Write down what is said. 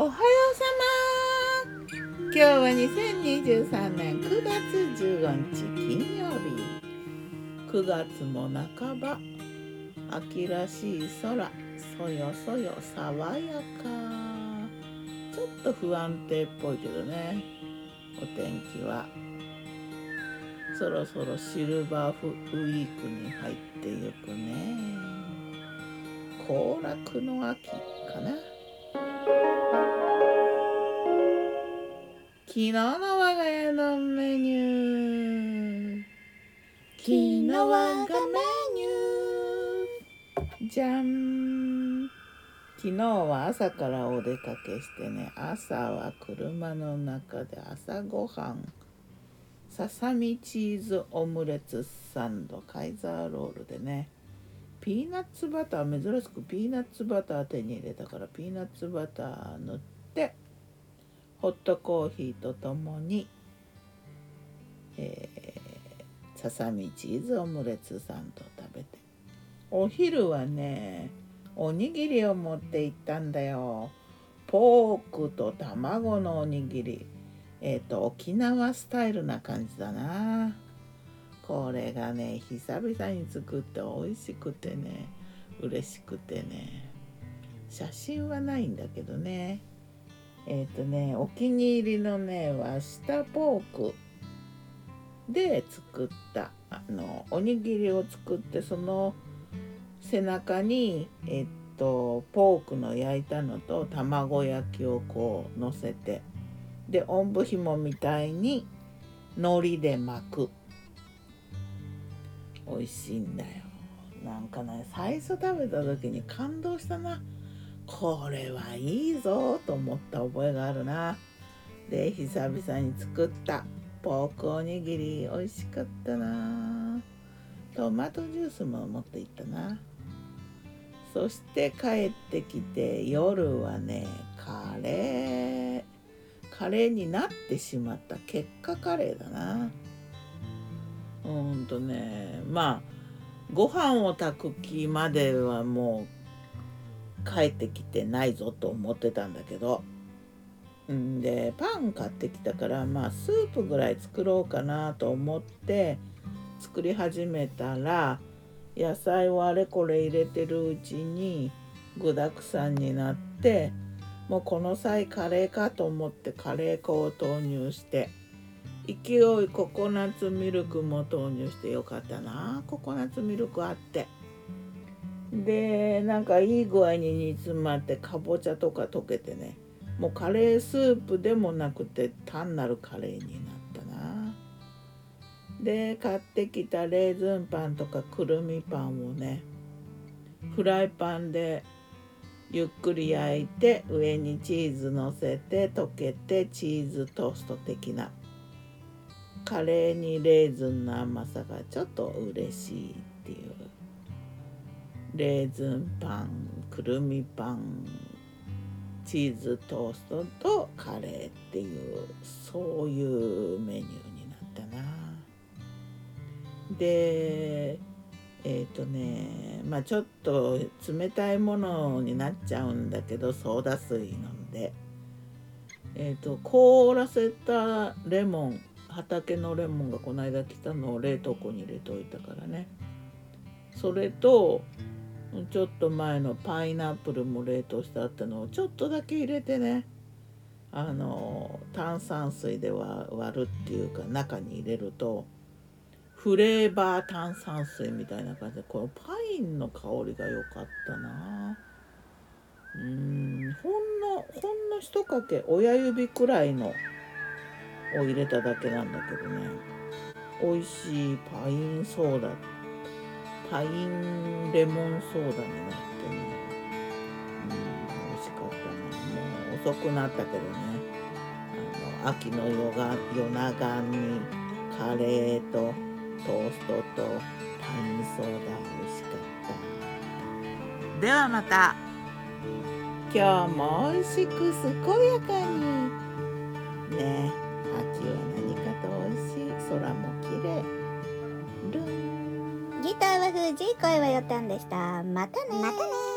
おはようさま。今日は2023年9月15日金曜日。9月も半ば。秋らしい空。そよそよ爽やか。ちょっと不安定っぽいけどね。お天気は。そろそろシルバーフウィークに入ってゆくね。行楽の秋かな。日の我が家のメニュー昨日我がメニューじゃん昨日は朝からお出かけしてね朝は車の中で朝ごはんささみチーズオムレツサンドカイザーロールでね。ピーナッツバター珍しくピーナッツバター手に入れたからピーナッツバター塗ってホットコーヒーとともに、えー、ささみチーズオムレツサンド食べて。お昼はねおにぎりを持って行ったんだよ。ポークと卵のおにぎり。えっ、ー、と沖縄スタイルな感じだな。これがね久々に作って美味しくてね嬉しくてね。写真はないんだけどね。えっ、ー、とねお気に入りのねは下ポークで作ったあのおにぎりを作ってその背中にえっとポークの焼いたのと卵焼きをこうのせてでおんぶひもみたいに海苔で巻く。美味しいんだよ。なんかね最初食べた時に感動したな。これはいいぞと思った覚えがあるな。で久々に作ったポークおにぎり美味しかったな。トマトジュースも持っていったな。そして帰ってきて夜はねカレー。カレーになってしまった結果カレーだな。うんとねまあご飯を炊く気まではもう帰ってきてないぞと思ってたんだけどんでパン買ってきたからまあスープぐらい作ろうかなと思って作り始めたら野菜をあれこれ入れてるうちに具だくさんになってもうこの際カレーかと思ってカレー粉を投入して勢いココナッツミルクも投入してよかったなココナッツミルクあって。でなんかいい具合に煮詰まってかぼちゃとか溶けてね。もうカレースープでもなくて単なるカレーになったな。で買ってきたレーズンパンとかくるみパンをねフライパンでゆっくり焼いて上にチーズのせて溶けてチーズトースト的な。カレーにレーズンの甘さがちょっと嬉しいっていう。レーズンパンくるみパンチーズトーストとカレーっていうそういうメニューになったな。でえっ、ー、とねまあちょっと冷たいものになっちゃうんだけどソーダ水飲んで。えっ、ー、と凍らせたレモン畑のレモンがこの間来たのを冷凍庫に入れておいたからね。それとちょっと前のパイナップルも冷凍してあったのをちょっとだけ入れてね。あの炭酸水で割るっていうか中に入れるとフレーバー炭酸水みたいな感じでこのパインの香りが良かったな。うんほんのほんの一かけ親指くらいのを入れただけなんだけどね。美味しいパインソーダ。ってパインレモンソーダになってね、うん、美味しかったなもう遅くなったけどね。あの秋の夜が夜長にカレーとトーストとパインソーダ美味しかった。ではまた。今日も美味しく健やかに。ね秋は何かと美味しい。空もギターは藤井声はよたんでした。またねまたね